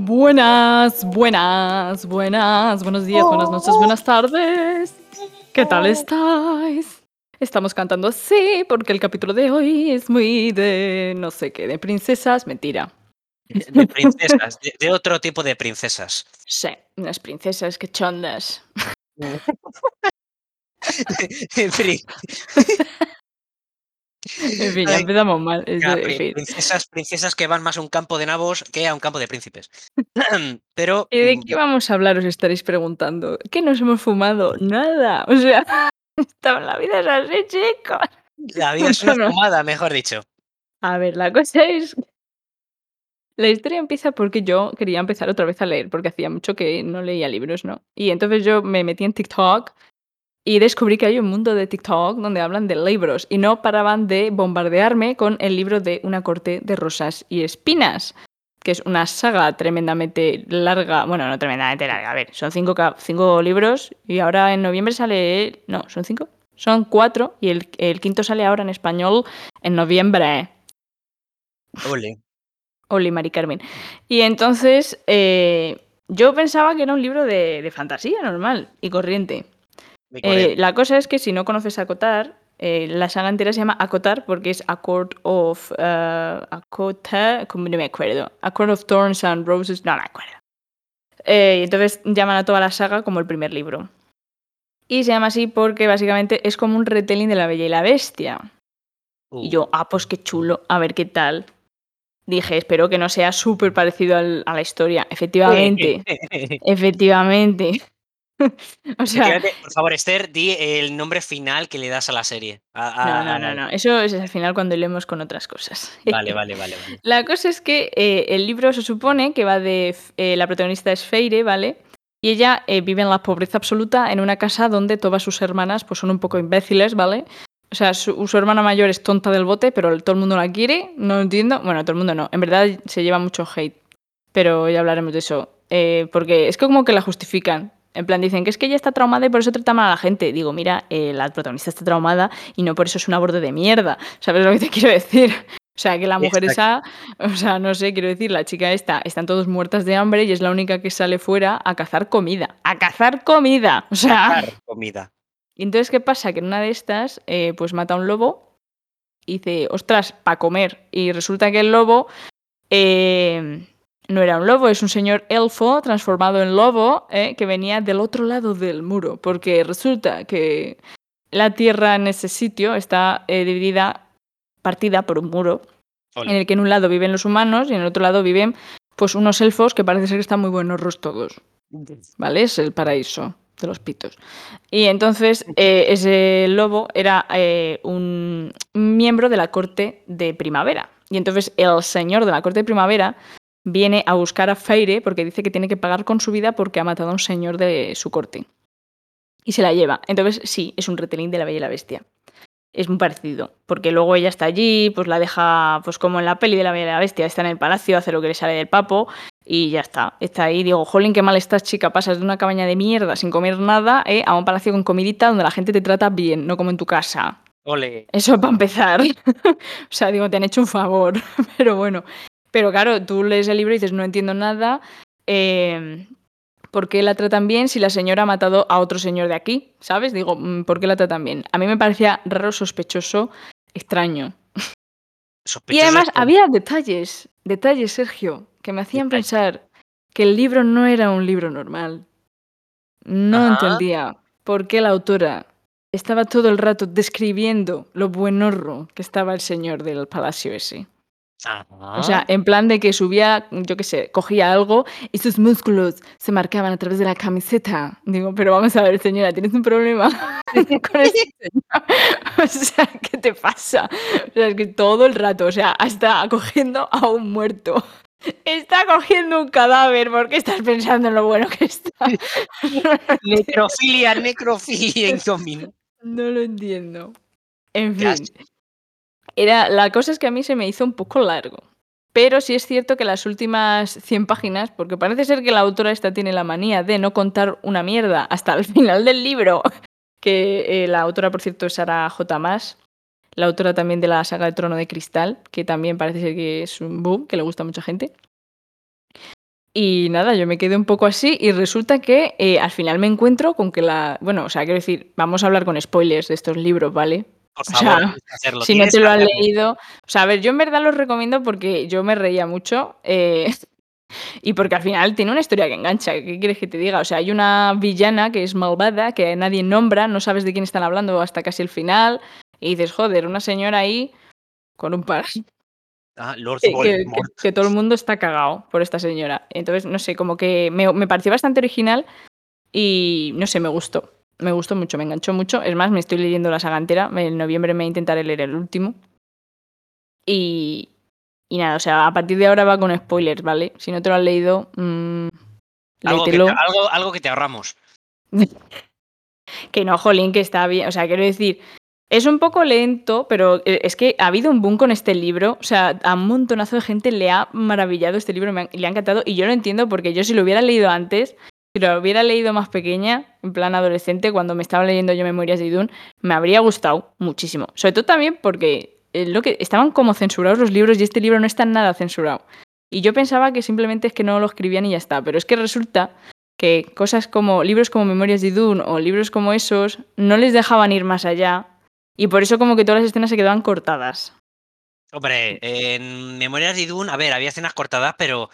Buenas, buenas, buenas, buenos días, buenas noches, buenas tardes. ¿Qué tal estáis? Estamos cantando así porque el capítulo de hoy es muy de no sé qué, de princesas, mentira. De princesas, de, de otro tipo de princesas. Sí, unas princesas que chondas. En fin, ya empezamos mal. ya, de- princesas, princesas que van más a un campo de nabos que a un campo de príncipes. Pero ¿Y de mm, qué vamos a hablar? Os estaréis preguntando. ¿Qué nos hemos fumado? Nada. O sea, la vida es así, chicos. la vida es una No, no. fumada, mejor dicho. A ver, la cosa es. La historia empieza porque yo quería empezar otra vez a leer, porque hacía mucho que no leía libros, ¿no? Y entonces yo me metí en TikTok y descubrí que hay un mundo de TikTok donde hablan de libros y no paraban de bombardearme con el libro de Una corte de rosas y espinas, que es una saga tremendamente larga. Bueno, no tremendamente larga, a ver, son cinco, libros y ahora en noviembre sale. No, ¿son cinco? Son cuatro y el, el quinto sale ahora en español en noviembre. Ole. Oli, Mari Carmen. Y entonces eh, yo pensaba que era un libro de, de fantasía normal y corriente. Eh, la cosa es que si no conoces Acotar, eh, la saga entera se llama Acotar porque es A Court of... Acotar, como no me acuerdo. A Court of Thorns and Roses, no me acuerdo. Eh, entonces llaman a toda la saga como el primer libro. Y se llama así porque básicamente es como un retelling de La Bella y la Bestia. Y Uh, yo, ah, pues qué chulo, a ver qué tal. Dije, espero que no sea súper parecido al- a la historia. Efectivamente, efectivamente. o sea, por favor, Esther, di el nombre final que le das a la serie. A- no, a- no, no, no. Eso es al final cuando leemos con otras cosas. Vale, vale, vale, vale. La cosa es que eh, el libro se supone que va de. eh, la protagonista es Feire, ¿vale? Y ella eh, vive en la pobreza absoluta en una casa donde todas sus hermanas pues, son un poco imbéciles, ¿vale? O sea, su, su hermana mayor es tonta del bote, pero todo el mundo la quiere, no lo entiendo. Bueno, todo el mundo no. En verdad se lleva mucho hate, pero ya hablaremos de eso. Porque es que como que la justifican. En plan, dicen que es que ella está traumada y por eso trata mal a la gente. Digo, mira, eh, la protagonista está traumada y no por eso es una borde de mierda. ¿Sabes lo que te quiero decir? O sea, que la mujer esa, o sea, no sé, quiero decir, la chica esta, están todos muertas de hambre y es la única que sale fuera a cazar comida. ¡A cazar comida! O sea, Dar comida. y entonces, ¿qué pasa? Que en una de estas, eh, pues mata a un lobo y dice, ostras, para comer. Y resulta que el lobo eh, no era un lobo, es un señor elfo transformado en lobo eh, que venía del otro lado del muro. Porque resulta que la tierra en ese sitio está eh, dividida, partida por un muro, en el que en un lado viven los humanos y en el otro lado viven pues unos elfos que parece ser que están muy buenos todos. ¿vale? Es el paraíso de los pitos. Y entonces eh, ese lobo era un miembro de la corte de primavera. Y entonces el señor de la corte de primavera viene a buscar a Feire porque dice que tiene que pagar con su vida porque ha matado a un señor de su corte. Y se la lleva. Entonces sí, es un retelling de la Bella y la Bestia. Es muy parecido, porque luego ella está allí, pues la deja, pues como en la peli de la Bella y la Bestia, está en el palacio, hace lo que le sale del papo y ya está. Está ahí, digo, jolín, qué mal estás, chica. Pasas de una cabaña de mierda sin comer nada eh, a un palacio con comidita donde la gente te trata bien, no como en tu casa. Ole. Eso para empezar. o sea, digo, te han hecho un favor, pero bueno. Pero claro, tú lees el libro y dices, no entiendo nada. eh, ¿Por qué la tratan bien si la señora ha matado a otro señor de aquí? ¿Sabes? Digo, mm, ¿por qué la tratan bien? A mí me parecía raro, sospechoso, extraño. Y Sospechoso además es como- había detalles, detalles, Sergio, que me hacían Detalles. pensar que el libro no era un libro normal. No Ajá. entendía por qué la autora estaba todo el rato describiendo lo buenorro que estaba el señor del palacio ese. O sea, en plan de que subía, yo qué sé, cogía algo y sus músculos se marcaban a través de la camiseta. Digo, pero vamos a ver, señora, ¿tienes un problema con este señor? O sea, ¿qué te pasa? O sea, es que todo el rato, o sea, hasta cogiendo a un muerto. Está cogiendo un cadáver, ¿por qué estás pensando en lo bueno que está? necrofilia, necrofilia. No lo entiendo. En fin. Era, la cosa es que a mí se me hizo un poco largo. Pero sí es cierto que las últimas 100 páginas, porque parece ser que la autora esta tiene la manía de no contar una mierda hasta el final del libro, que eh, la autora, por cierto, es Sara J. Maas, la autora también de la saga de Trono de Cristal, que también parece ser que es un boom, que le gusta a mucha gente. Y nada, yo me quedé un poco así y resulta que eh, al final me encuentro con que la... Bueno, o sea, quiero decir, vamos a hablar con spoilers de estos libros, ¿vale? Por O favor, sea, que hacerlo, si no te lo has leído... O sea, a ver, yo en verdad los recomiendo porque yo me reía mucho eh, y porque al final tiene una historia que engancha. ¿Qué quieres que te diga? O sea, hay una villana que es malvada, que nadie nombra, no sabes de quién están hablando hasta casi el final y dices, joder, una señora ahí con un par Ah, Lord que, que- que todo el mundo está cagado por esta señora. Entonces, no sé, como que me, me pareció bastante original y no sé, me gustó. Me gustó mucho, me enganchó mucho. Es más, me estoy leyendo la saga entera. En noviembre me intentaré leer el último. Y, y nada, o sea, a partir de ahora va con spoilers, ¿vale? Si no te lo has leído, mm, Algo que, te, algo, algo que te ahorramos. Que no, jolín, que está bien. O sea, quiero decir, es un poco lento, pero eh, es que ha habido un boom con este libro. O sea, a un montonazo de gente le ha maravillado este libro, le ha encantado. Y yo lo entiendo porque yo si lo hubiera leído antes, si lo hubiera leído más pequeña, en plan adolescente, cuando me estaba leyendo yo Memorias de Idun, me habría gustado muchísimo. Sobre todo también porque eh, lo que estaban como censurados los libros y este libro no está nada censurado. Y yo pensaba que simplemente es que no lo escribían y ya está. Pero es que resulta que cosas como libros como Memorias de Idun o libros como esos no les dejaban ir más allá y por eso como que todas las escenas se quedaban cortadas. Hombre, en Memorias de Idun, a ver, había escenas cortadas, pero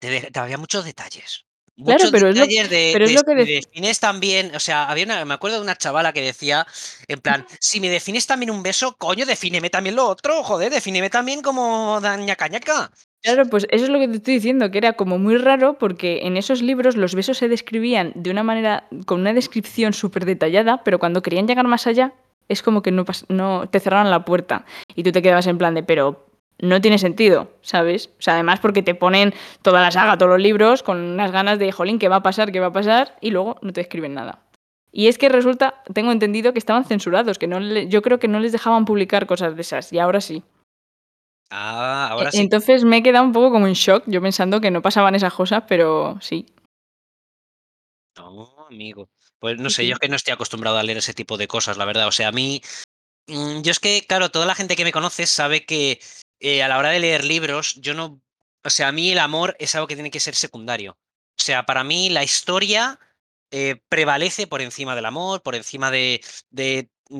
te había muchos detalles. Claro, pero es lo- detalles de, pero es de lo que defines también, o sea, había una, me acuerdo de una chavala que decía, en plan, si me defines también un beso, coño, defíneme también lo otro, joder, defíneme también como daña cañaca. Claro, pues eso es lo que te estoy diciendo, que era como muy raro porque en esos libros los besos se describían de una manera, con una descripción súper detallada, pero cuando querían llegar más allá, es como que no, no te cerraron la puerta y tú te quedabas en plan de, pero no tiene sentido, ¿sabes? O sea, además porque te ponen toda la saga, todos los libros, con unas ganas de, jolín, ¿qué va a pasar? ¿Qué va a pasar? Y luego no te escriben nada. Y es que resulta, tengo entendido que estaban censurados, que no le- yo creo que no les dejaban publicar cosas de esas, y ahora sí. Ah, ahora E- sí. Entonces me he quedado un poco como en shock, yo pensando que no pasaban esas cosas, pero sí. No, amigo. Pues no sé, yo es que no estoy acostumbrado a leer ese tipo de cosas, la verdad. O sea, a mí, mm, yo es que, claro, toda la gente que me conoce sabe que eh, a la hora de leer libros, yo no, o sea, a mí el amor es algo que tiene que ser secundario. O sea, para mí la historia eh, prevalece por encima del amor, por encima de,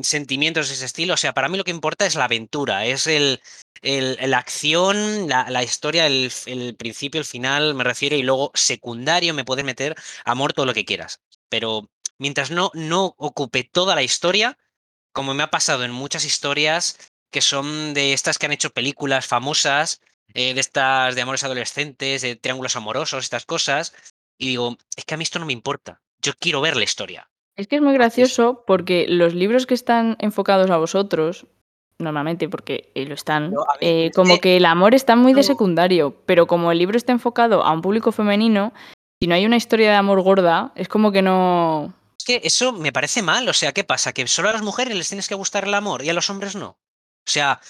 sentimientos de ese estilo. O sea, para mí lo que importa es la aventura, es el, el- la acción, la, la historia, el, el principio, el final, me refiero, y luego secundario me puedes meter amor, todo lo que quieras. Pero mientras no, no ocupe toda la historia, como me ha pasado en muchas historias que son de estas que han hecho películas famosas, eh, de estas de amores adolescentes, de triángulos amorosos, estas cosas, y digo, es que a mí esto no me importa. Yo quiero ver la historia. Es que es muy gracioso porque los libros que están enfocados a vosotros, normalmente porque eh, lo están, eh, como que el amor está muy de secundario, pero como el libro está enfocado a un público femenino, si no hay una historia de amor gorda, es como que no... es que eso me parece mal. O sea, ¿qué pasa? ¿Que solo a las mujeres les tienes que gustar el amor y a los hombres no? O sea,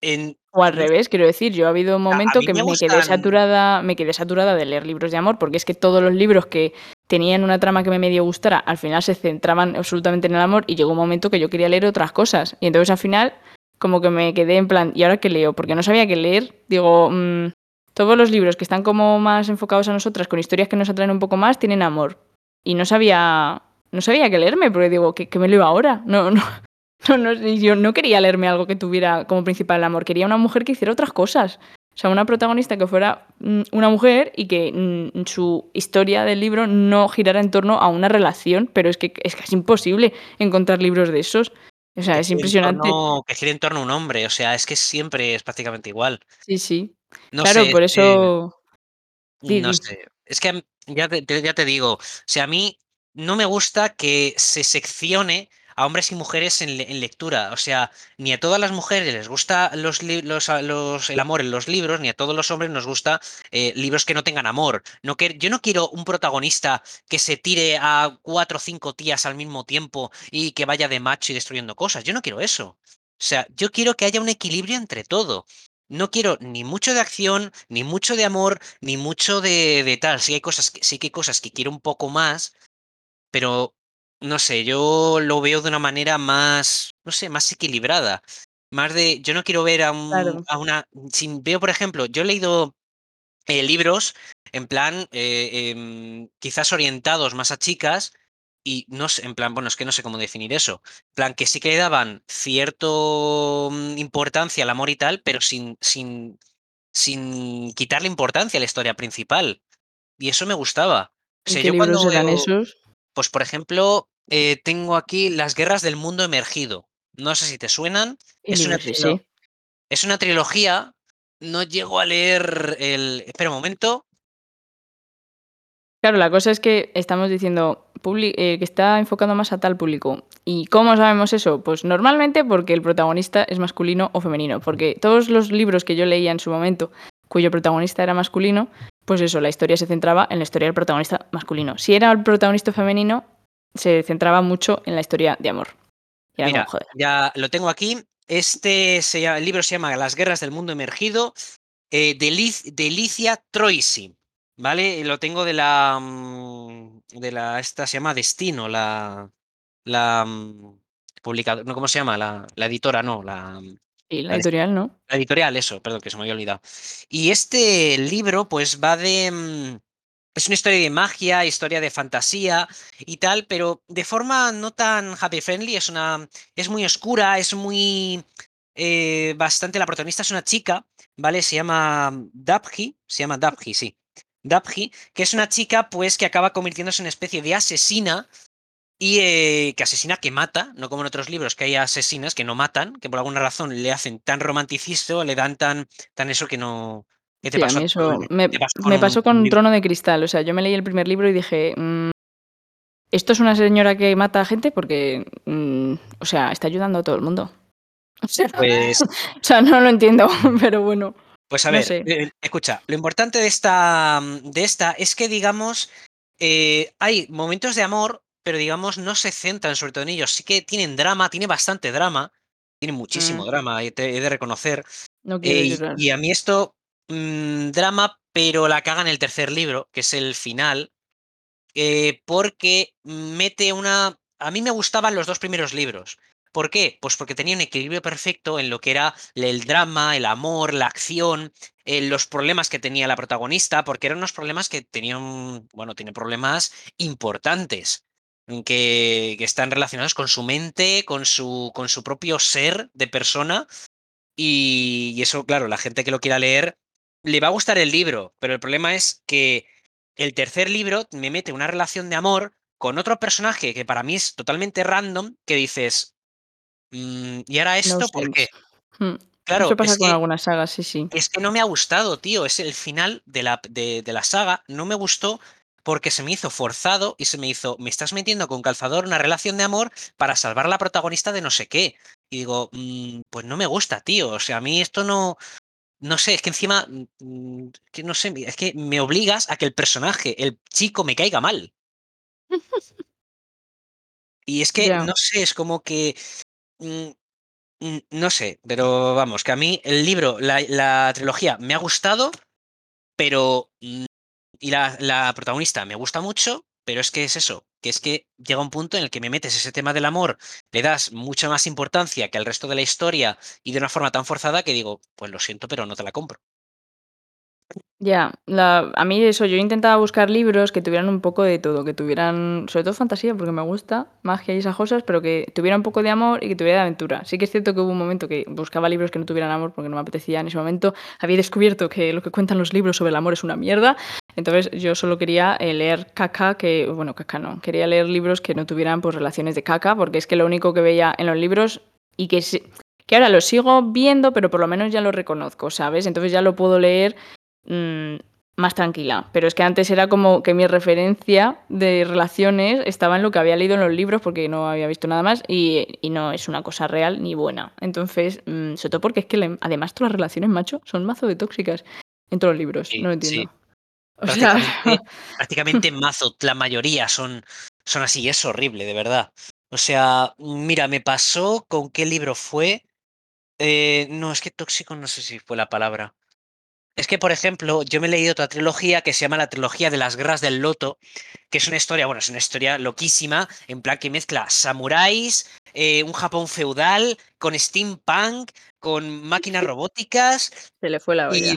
en, O al revés, quiero decir, yo ha habido un momento que me quedé saturada, me quedé saturada de leer libros de amor, porque es que todos los libros que tenían una trama que me medio gustara, al final se centraban absolutamente en el amor y llegó un momento que yo quería leer otras cosas. Y entonces al final como que me quedé en plan, ¿y ahora qué leo? Porque no sabía qué leer. Digo, mm, todos los libros que están como más enfocados a nosotras, con historias que nos atraen un poco más, tienen amor. Y no sabía, no sabía qué leerme, porque digo, ¿qué, qué me leo ahora? No, no, no, no, yo no quería leerme algo que tuviera como principal el amor, quería una mujer que hiciera otras cosas. O sea, una protagonista que fuera mm, una mujer y que mm, su historia del libro no girara en torno a una relación, pero es que es casi imposible encontrar libros de esos. O sea, que es impresionante. torno, que gire en torno a un hombre. O sea, es que siempre es prácticamente igual. Sí, sí. No Claro, sé, por que, eso... No sé. Es que ya te- ya te digo, o sea, a mí no me gusta que se seccione a hombres y mujeres en, le- en lectura. O sea, ni a todas las mujeres les gusta li- los, el amor en los libros, ni a todos los hombres nos gusta eh, libros que no tengan amor. No que, yo no quiero un protagonista que se tire a cuatro o cinco tías al mismo tiempo y que vaya de macho y destruyendo cosas. Yo no quiero eso. O sea, yo quiero que haya un equilibrio entre todo. No quiero ni mucho de acción, ni mucho de amor, ni mucho de, de tal. Sí hay cosas que, sí que hay cosas que quiero un poco más, pero no sé, yo lo veo de una manera más, no sé, más equilibrada. Más de, yo no quiero ver a, un, Claro. a una, si veo, por ejemplo, yo he leído eh, libros en plan, eh, em, quizás orientados más a chicas y no sé, en plan, bueno, es que no sé cómo definir eso. En plan, que sí que le daban cierto mm, importancia al amor y tal, pero sin, sin, sin quitarle importancia a la historia principal. Y eso me gustaba. O ¿Y sea, qué yo cuando eran veo, esos? pues por ejemplo, eh, tengo aquí Las guerras del mundo emergido. No sé si te suenan. ¿Qué Es una, es una trilogía. No llego a leer el. Espera un momento. Claro, la cosa es que estamos diciendo eh, que está enfocado más a tal público. ¿Y cómo sabemos eso? Pues normalmente porque el protagonista es masculino o femenino. Porque todos los libros que yo leía en su momento, cuyo protagonista era masculino, pues eso, la historia se centraba en la historia del protagonista masculino. Si era el protagonista femenino, se centraba mucho en la historia de amor. Mira, ya lo tengo aquí. Este el libro se llama Las guerras del mundo emergido eh, de, Licia Troisi. ¿Vale? Lo tengo de la. Mm, de la. Esta se llama Destino, la. La. Mm, publicadora. No, ¿cómo se llama? La, la editora, no. La. Y la, editorial, ¿no? La editorial, eso, perdón, que se me había olvidado. Y este libro, pues va de. Es una historia de magia, historia de fantasía y tal, pero de forma no tan happy friendly. Es una. Es muy oscura, es muy. Eh, bastante. La protagonista es una chica, ¿vale? Se llama Dabji. Se llama Dabji, sí. Dabji, que es una chica, pues, que acaba convirtiéndose en una especie de asesina y eh, que asesina que mata, no como en otros libros que hay asesinas que no matan, que por alguna razón le hacen tan romanticisto, le dan tan, tan eso que no. ¿Qué te pasó? eso me, pasó con, Trono de Cristal. O sea, yo me leí el primer libro y dije. Mm, ¿Esto es una señora que mata a gente? Porque. Mm, o sea, está ayudando a todo el mundo. O sea, pues, o sea, no lo entiendo, pero bueno. Pues a ver, eh, escucha, lo importante de esta, de esta es que, digamos, eh, hay momentos de amor pero digamos no se centran sobre todo en ellos. Sí que tienen drama, tiene bastante drama, tiene muchísimo mm. drama, he de reconocer. No eh, y, a mí esto, mm, drama, pero la caga en el tercer libro, que es el final, eh, porque mete una... A mí me gustaban los dos primeros libros. ¿Por qué? Pues porque tenía un equilibrio perfecto en lo que era el drama, el amor, la acción, eh, los problemas que tenía la protagonista, porque eran unos problemas que tenían, bueno, tiene problemas importantes. Que, están relacionados con su mente, con su, con su propio ser de persona. Y, eso, claro, la gente que lo quiera leer le va a gustar el libro, pero el problema es que el tercer libro me mete una relación de amor con otro personaje que para mí es totalmente random, que dices, mm, ¿y ahora esto por qué? Hmm. Claro, Eso pasa con algunas sagas, sí, sí. Es que no me ha gustado, tío. Es el final de la, de, de la saga. No me gustó porque se me hizo forzado y se me hizo, me estás metiendo con calzador una relación de amor para salvar a la protagonista de no sé qué. Y digo, mm, pues no me gusta, tío. O sea, a mí esto no, no sé, es que encima, mm, que no sé, es que me obligas a que el personaje, el chico, me caiga mal. y es que, no sé, es como que... Mm, no sé, pero vamos, que a mí el libro, la, la trilogía me ha gustado, pero y la, protagonista me gusta mucho, pero es que es eso, que es que llega un punto en el que me metes ese tema del amor, le das mucha más importancia que al resto de la historia y de una forma tan forzada que digo, pues lo siento, pero no te la compro. Ya, a mí eso, yo intentaba buscar libros que tuvieran un poco de todo, que tuvieran, sobre todo fantasía, porque me gusta, magia y esas cosas, pero que tuviera un poco de amor y que tuviera de aventura. Sí que es cierto que hubo un momento que buscaba libros que no tuvieran amor porque no me apetecía en ese momento. Había descubierto que lo que cuentan los libros sobre el amor es una mierda, entonces yo solo quería eh, leer caca, que, bueno, caca no, quería leer libros que no tuvieran pues relaciones de caca, porque es que lo único que veía en los libros y que, que ahora lo sigo viendo, pero por lo menos ya lo reconozco, ¿sabes? Entonces ya lo puedo leer Mm, más tranquila. Pero es que antes era como que mi referencia de relaciones estaba en lo que había leído en los libros porque no había visto nada más y, no es una cosa real ni buena. Entonces, mm, sobre todo porque es que además todas las relaciones, macho, son mazo de tóxicas en todos los libros. no lo entiendo. prácticamente, mazo, la mayoría son, son así, es horrible, de verdad. O sea, mira, me pasó con qué libro fue. Eh, no, es que tóxico no sé si fue la palabra. Es que, por ejemplo, yo me he leído otra trilogía que se llama la trilogía de las guerras del loto, que es una historia, bueno, es una historia loquísima, en plan que mezcla samuráis, eh, un Japón feudal, con steampunk, con máquinas robóticas. Se le fue la olla.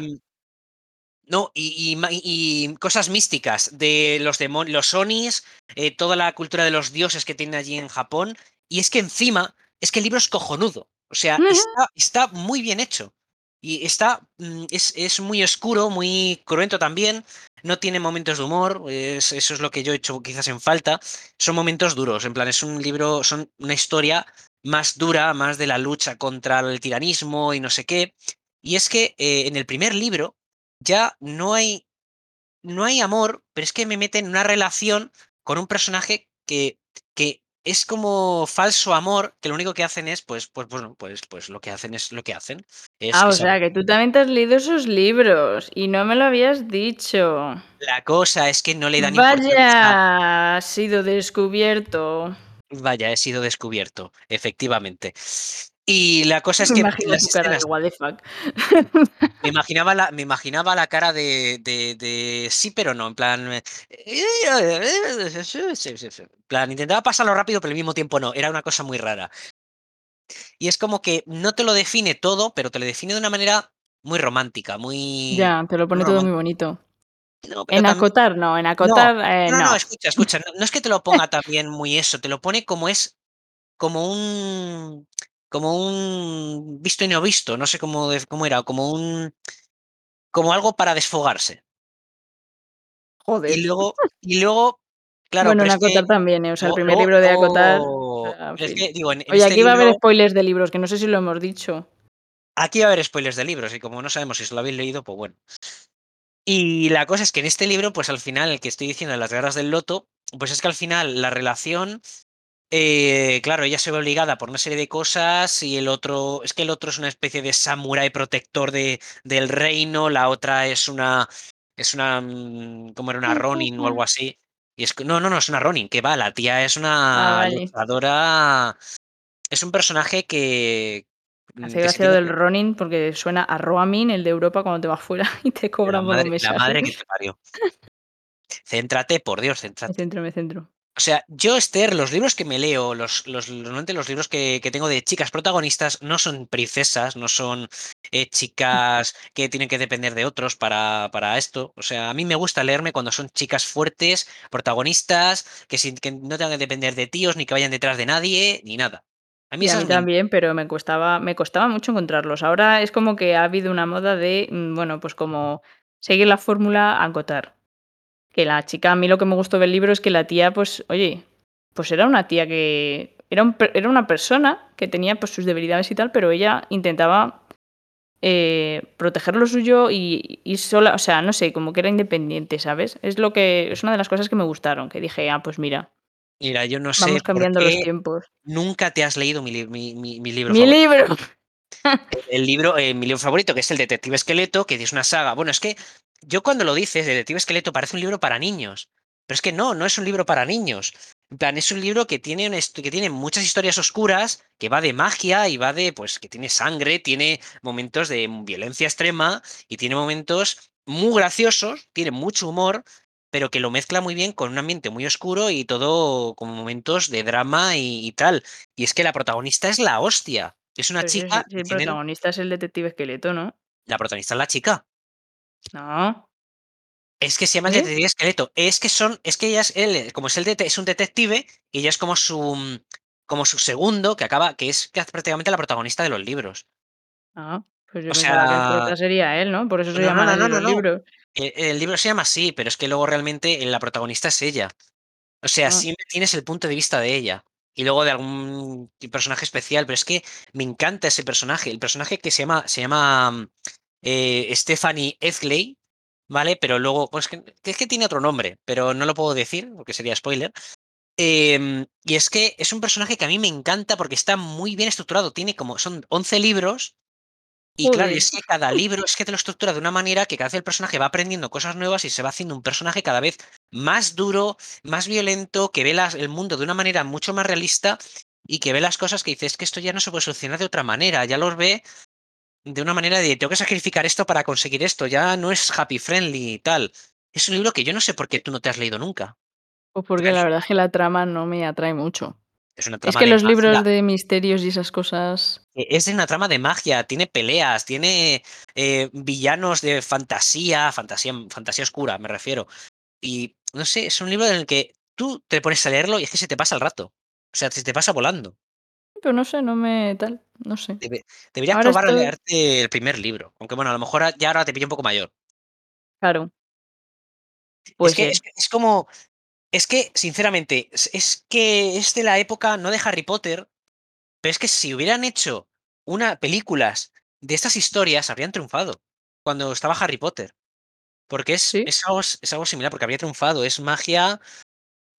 No, y, y ma- y cosas místicas de los demonios, los Onis, eh, toda la cultura de los dioses que tienen allí en Japón. Y es que encima, es que el libro es cojonudo. O sea, está, está muy bien hecho. Y está, mm, es, es muy oscuro, muy cruento también. No tiene momentos de humor. es- eso es lo que yo he hecho quizás en falta. Son momentos duros. En plan, es un libro, son una historia más dura, más de la lucha contra el tiranismo y no sé qué. Y es que eh, en el primer libro ya no hay no hay amor, pero es que me meten en una relación con un personaje que, que es como falso amor, que lo único que hacen es, pues, pues, bueno, pues, pues lo que hacen es lo que hacen. Es, Ah, o sea, que tú también te has leído esos libros y no me lo habías dicho. la cosa es que no le dan importancia. Vaya, ha sido descubierto. Vaya, he sido descubierto, efectivamente. Y la cosa es Me que las cara escenas, me imaginaba la, me imaginaba la cara de, de, de sí, pero no, en plan, eh, en plan, intentaba pasarlo rápido, pero al mismo tiempo no, era una cosa muy rara. Y es como que no te lo define todo, pero te lo define de una manera muy romántica, muy, Ya, te lo pone todo muy bonito. No, En también, acotar no, en no, acotar, eh, no, no, no. escucha, escucha, no, no es que te lo ponga también muy eso, te lo pone como es, como un, como un visto y no visto, no sé cómo, cómo era, como un, como algo para desfogarse. Y Joder. luego, y luego, claro, Bueno, en que acotar también, eh, o sea, el primer libro de acotar, o luego- sea, en pero es fin. que digo, en, en Oye, este aquí va a haber spoilers de libros, que no sé si lo hemos dicho. aquí va a haber spoilers de libros, y como no sabemos si os lo habéis leído, pues bueno. Y la cosa es que en este libro, pues al final, el que estoy diciendo de las guerras del loto, pues es que al final la relación, eh, claro, ella se ve obligada por una serie de cosas y el otro, es que el otro es una especie de samurái protector de, del reino, la otra es una, es una, mm, como era una Ronin o algo así. Y es que, no, no, no, es una Ronin, que va, la tía es Ah, una vale. luchadora, es un personaje que, mm, Hace gracia del. Ronin porque suena a Roamin, el de Europa, cuando te vas fuera y te La cobran por los madre, la madre que te parió. Céntrate, por Dios, Me céntrate. centro, me centro. O sea, yo, Esther, los libros que me leo, los, los, normalmente los libros que, que tengo de chicas protagonistas no son princesas, no son eh, chicas que tienen que depender de otros para, para esto. O sea, a mí me gusta leerme cuando son chicas fuertes, protagonistas, que, sin, que no tengan que depender de tíos, ni que vayan detrás de nadie, ni nada. A mí Y a esas mí me... también, pero me costaba me costaba mucho encontrarlos. Ahora es como que ha habido una moda de, mm, bueno, pues como seguir la fórmula acotar. Que la chica a mí lo que me gustó del libro es que la tía, pues, oye, pues era una tía que era un era una persona que tenía, pues, sus debilidades y tal, pero ella intentaba, eh, proteger lo suyo y y sola, o sea, no sé, como que era independiente, ¿sabes? Es lo que es una de las cosas que me gustaron, que dije: "Ah, pues mira, Mira, yo no sé vamos por cambiando los tiempos". nunca te has leído mi, mi, mi- mi libro ¡Mi libro! El libro, eh, mi libro favorito, que es el Detective Esqueleto, que es una saga. Bueno, es que yo cuando lo dices, Detective Esqueleto parece un libro para niños. Pero es que no, no es un libro para niños. En plan, es un libro que tiene, que tiene muchas historias oscuras, que va de magia y va de, pues, que tiene sangre, tiene momentos de violencia extrema y tiene momentos muy graciosos, tiene mucho humor, pero que lo mezcla muy bien con un ambiente muy oscuro y todo como momentos de drama y, y tal. Y es que la protagonista es la hostia. Es una Pero si chica si el protagonista es el detective esqueleto, ¿no? la protagonista es la chica. No. Es que se llama el ¿Sí? detective esqueleto. Es que son, es que ella es él, como es el dete- es un detective, y ella es como su mm, como su segundo, que acaba, que es prácticamente la protagonista de los libros. Ah, pues yo O pensaba que el sea, sería él, ¿no? Por eso se no, llaman no, no, no, los no. libros. El, el libro se llama así, pero es que luego realmente la protagonista es ella. O sea, Ah, siempre tienes el punto de vista de ella. Y luego de algún personaje especial, pero es que me encanta ese personaje. El personaje que se llama, se llama mm, eh, Stephanie Ezley, ¿vale? Pero luego, pues que, que es que tiene otro nombre, pero no lo puedo decir porque sería spoiler. Em, y es que es un personaje que a mí me encanta porque está muy bien estructurado. Tiene como, son 11 libros y claro, es que cada libro es que te lo estructura de una manera que cada vez el personaje va aprendiendo cosas nuevas y se va haciendo un personaje cada vez más duro, más violento, que ve las- el mundo de una manera mucho más realista y que ve las cosas que dices que esto ya no se puede solucionar de otra manera, ya los ve de una manera de tengo que sacrificar esto para conseguir esto, ya no es happy friendly y tal. Es un libro que yo no sé por qué tú no te has leído nunca. Pues Porque la verdad es que la trama no me atrae mucho. Es una Es trama que de los magia. libros de misterios y esas cosas. E es una trama de magia, tiene peleas, tiene, eh, villanos de fantasía, fantasía fantasía oscura, me refiero. Y, no sé, es un libro en el que tú te pones a leerlo y es que se te pasa el rato. O sea, se te pasa volando. Pero no sé, no me tal, no sé. Debe deberías Ahora probar a leerte el primer libro, aunque bueno, a lo mejor ya ahora te pillo un poco mayor. Claro. Es que es que es como es que, sinceramente, es es que es de la época, no de Harry Potter, pero es que si hubieran hecho una películas de estas historias, habrían triunfado, cuando estaba Harry Potter. Porque es Sí. es algo es algo similar, porque habría triunfado, es magia,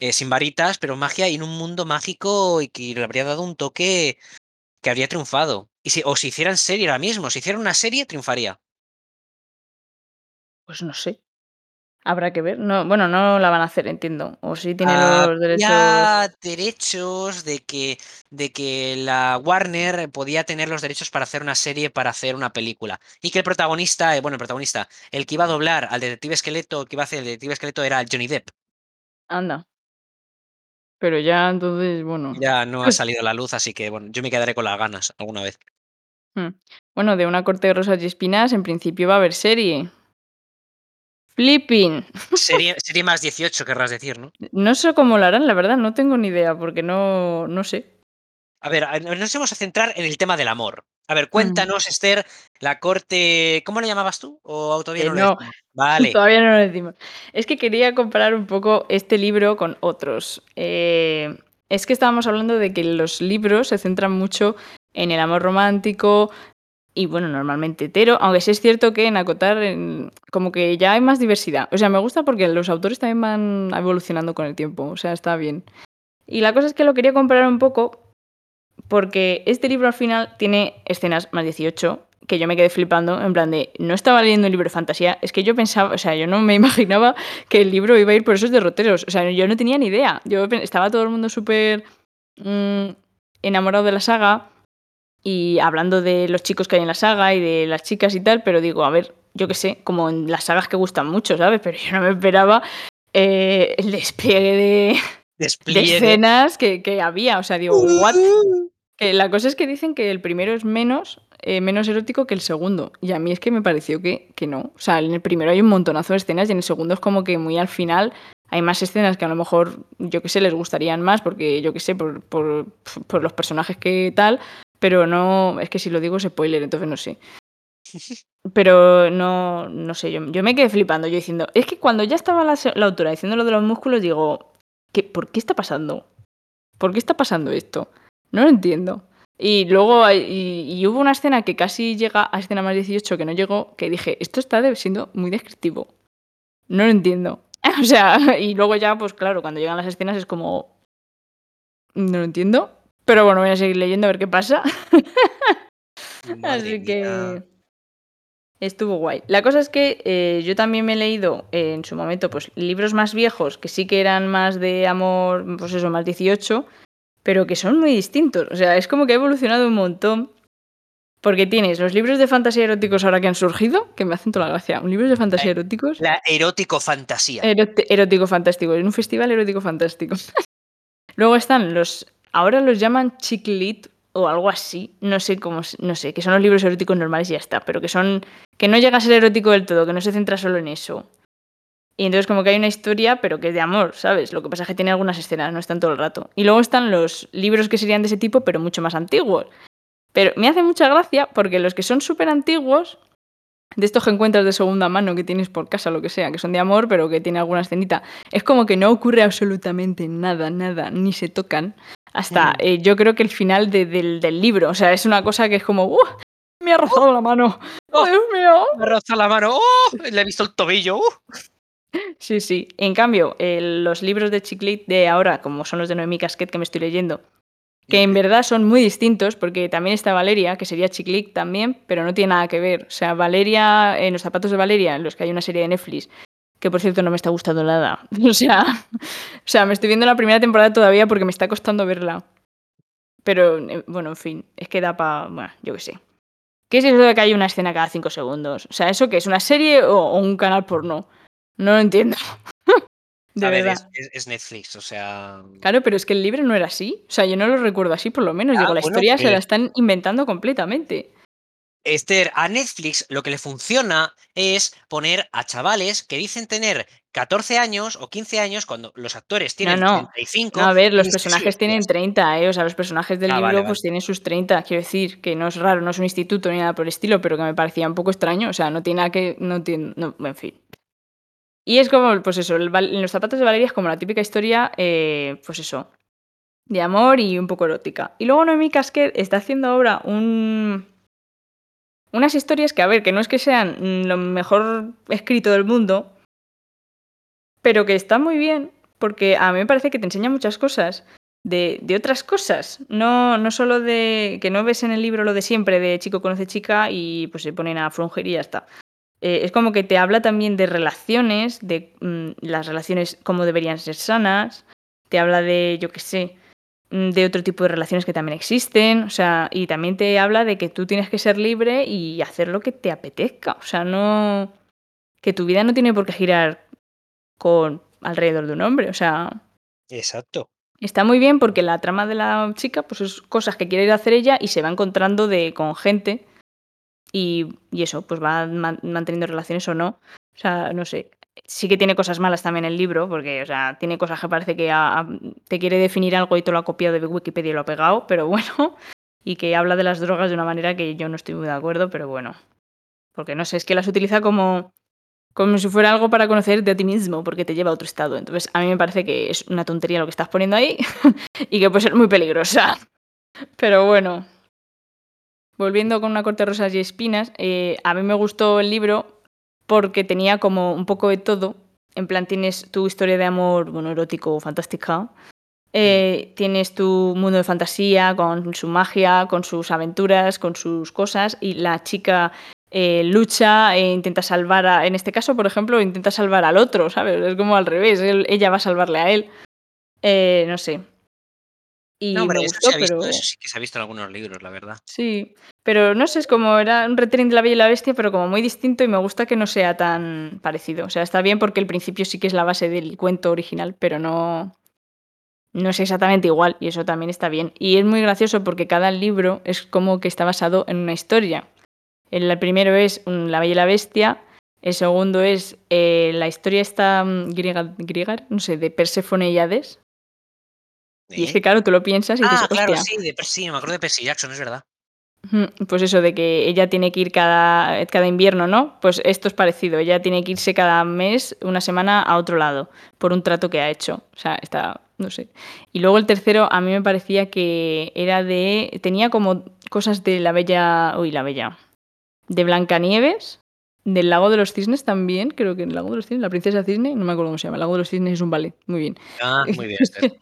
eh, sin varitas, pero magia y en un mundo mágico y que le habría dado un toque que habría triunfado. Y si o si hicieran serie ahora mismo, si hicieran una serie, triunfaría. Pues no sé. Habrá que ver. No, bueno, no la van a hacer, entiendo. O sí tiene los derechos Había derechos de que de que la Warner podía tener los derechos para hacer una serie, para hacer una película. Y que el protagonista, eh, bueno, el protagonista, el que iba a doblar al detective Esqueleto, que iba a hacer el detective Esqueleto era Johnny Depp. Anda. Pero ya entonces, bueno. Ya no ha salido a la luz, así que, bueno, yo me quedaré con las ganas alguna vez. Mm. Bueno, de Una corte de rosas y espinas, en principio va a haber serie. ¡Flipping! Serie serie más 18 querrás decir, ¿no? No sé cómo lo harán, la verdad, no tengo ni idea, porque no no sé. A ver, nos vamos a centrar en el tema del amor. A ver, Mm. cuéntanos, Esther, la corte ¿cómo le llamabas tú? ¿O todavía Que no lo decimos? Vale. todavía no lo decimos. Es que quería comparar un poco este libro con otros. Eh, es que estábamos hablando de que los libros se centran mucho en el amor romántico y, bueno, normalmente hetero, aunque sí es cierto que en acotar, como que ya hay más diversidad. O sea, me gusta porque los autores también van evolucionando con el tiempo, o sea, está bien. Y la cosa es que lo quería comparar un poco porque este libro al final tiene escenas más 18, que yo me quedé flipando, en plan de, no estaba leyendo un libro de fantasía, es que yo pensaba, o sea, yo no me imaginaba que el libro iba a ir por esos derroteros, o sea, yo no tenía ni idea. Yo estaba todo el mundo súper, mm, enamorado de la saga y hablando de los chicos que hay en la saga y de las chicas y tal, pero digo, a ver, yo qué sé, como en las sagas que gustan mucho, ¿sabes? Pero yo no me esperaba, eh, el despliegue de de Despliegue. escenas que que había, o sea, digo, ¿what? Que la cosa es que dicen que el primero es menos, eh, menos erótico que el segundo, y a mí es que me pareció que que no. O sea, en el primero hay un montonazo de escenas y en el segundo es como que muy al final hay más escenas que a lo mejor, yo qué sé, les gustarían más porque, yo qué sé, por por por los personajes que tal, pero no es que si lo digo es spoiler, entonces no sé. Pero no no sé, yo yo me quedé flipando, yo diciendo es que cuando ya estaba la la autora diciendo lo de los músculos, digo: "¿Qué por qué está pasando? ¿Por qué está pasando esto?". No lo entiendo. Y luego y y hubo una escena que casi llega a escena más 18 que no llegó, que dije: "Esto está de siendo muy descriptivo". No lo entiendo. O sea, y luego ya, pues claro, cuando llegan las escenas es como no lo entiendo, pero bueno, voy a seguir leyendo a ver qué pasa. Así que estuvo guay. La cosa es que, eh, yo también me he leído en su momento, pues, libros más viejos que sí que eran más de amor, pues eso, más 18, pero que son muy distintos. O sea, es como que ha evolucionado un montón, porque tienes los libros de fantasía eróticos ahora que han surgido, que me hacen toda la gracia. Un libro de fantasía eróticos La erótico fantasía. Erótico fantástico, en un festival erótico fantástico. Luego están los ahora los llaman chick lit o algo así, no sé cómo no sé, que son los libros eróticos normales y ya está, pero que son que no llega a ser erótico del todo, que no se centra solo en eso. Y entonces como que hay una historia, pero que es de amor, ¿sabes? Lo que pasa es que tiene algunas escenas, no están todo el rato. Y luego están los libros que serían de ese tipo, pero mucho más antiguos. Pero me hace mucha gracia porque los que son superantiguos, de estos que encuentras de segunda mano que tienes por casa, lo que sea, que son de amor, pero que tiene alguna escenita, es como que no ocurre absolutamente nada, nada, ni se tocan hasta, eh, yo creo que el final de del del libro. O sea, es una cosa que es como, ¡uh! Me ha rozado la mano. ¡Oh. Dios mío! Me ha rozado la mano. ¡Oh! Le he visto el tobillo. ¡Uh! Sí, sí. En cambio, eh, los libros de chick lit de ahora, como son los de Noemí Casquet que me estoy leyendo, que en verdad son muy distintos, porque también está Valeria, que sería chick lit también, pero no tiene nada que ver. O sea, Valeria, en los zapatos de Valeria, en los que hay una serie de Netflix, que por cierto no me está gustando nada. O sea, o sea, me estoy viendo la primera temporada todavía porque me está costando verla. Pero, eh, bueno, en fin, es que da para, bueno, yo qué sé. ¿Qué es eso de que hay una escena cada 5 segundos? O sea, ¿eso qué es? ¿Una serie o, o un canal porno? No lo entiendo. De a ver, verdad. es, es- es Netflix, o sea. Claro, pero es que el libro no era así. O sea, yo no lo recuerdo así, por lo menos. Ah, Digo, la bueno, historia se la están inventando completamente. Esther, a Netflix lo que le funciona es poner a chavales que dicen tener 14 años o 15 años cuando los actores tienen no. 35. No, a ver, los personajes "Sí, tienen hostias". 30, ¿eh? O sea, los personajes del Ah, libro vale, pues vale. tienen sus 30. Quiero decir que no es raro, no es un instituto ni nada por el estilo, pero que me parecía un poco extraño. O sea, no tiene nada que... No tiene... No, en fin. Y es como, pues eso, el en los zapatos de Valeria es como la típica historia, eh, pues eso, de amor y un poco erótica. Y luego Noemí Casquet está haciendo ahora un... Unas historias que, a ver, que no es que sean mm, lo mejor escrito del mundo, pero que está muy bien, porque a mí me parece que te enseña muchas cosas de, de otras cosas, no, no solo de que no ves en el libro lo de siempre, de chico conoce chica y pues se ponen a frungir y ya está. Eh, es como que te habla también de relaciones, de mm, las relaciones cómo deberían ser sanas, te habla de, yo qué sé, de otro tipo de relaciones que también existen, o sea, y también te habla de que tú tienes que ser libre y hacer lo que te apetezca, o sea, no que tu vida no tiene por qué girar con alrededor de un hombre, o sea, Exacto. está muy bien porque la trama de la chica pues es cosas que quiere ir a hacer ella y se va encontrando de con gente y, y eso, pues va man- manteniendo relaciones o no. O sea, no sé. Sí que tiene cosas malas también el libro, porque, o sea, tiene cosas que parece que te quiere definir algo y te lo ha copiado de Wikipedia y lo ha pegado, pero bueno. Y que habla de las drogas de una manera que yo no estoy muy de acuerdo, pero bueno. Porque no sé, es que las utiliza como, como si fuera algo para conocerte a ti mismo, porque te lleva a otro estado. Entonces, a mí me parece que es una tontería lo que estás poniendo ahí y que puede ser muy peligrosa. Pero bueno. Volviendo con una corte de rosas y espinas, eh, a mí me gustó el libro porque tenía como un poco de todo. En plan, tienes tu historia de amor, bueno, erótico, fantástica. Eh, tienes tu mundo de fantasía con su magia, con sus aventuras, con sus cosas. Y la chica eh, lucha e intenta salvar a. En este caso, por ejemplo, intenta salvar al otro, ¿sabes? Es como al revés. él- ella va a salvarle a él. Eh, no sé. Y No, hombre, me eso, gustó, se ha visto, pero. eso sí que se ha visto en algunos libros, la verdad. Sí, pero no sé, es como era un retelling de La Bella y la Bestia, pero como muy distinto y me gusta que no sea tan parecido. O sea, está bien porque el principio sí que es la base del cuento original, pero no, no es exactamente igual y eso también está bien. Y es muy gracioso porque cada libro es como que está basado en una historia. El primero es La Bella y la Bestia, el segundo es eh, la historia esta mm, griega, griega, no sé, de Perséfone y Hades. Y es ¿Eh? que claro, tú lo piensas y dices, Ah, claro, hostia. sí, de, sí, me acuerdo de Percy Jackson, es verdad. Pues eso de que ella tiene que ir cada, cada invierno, ¿no? Pues esto es parecido. Ella tiene que irse cada mes, una semana, a otro lado, por un trato que ha hecho. O sea, está, no sé. Y luego el tercero, a mí me parecía que era de. Tenía como cosas de la bella. Uy, la bella. De Blancanieves. Del Lago de los Cisnes también, creo que el Lago de los Cisnes, la princesa cisne, no me acuerdo cómo se llama. El Lago de los Cisnes es un ballet, muy bien. Ah, muy bien, Esther.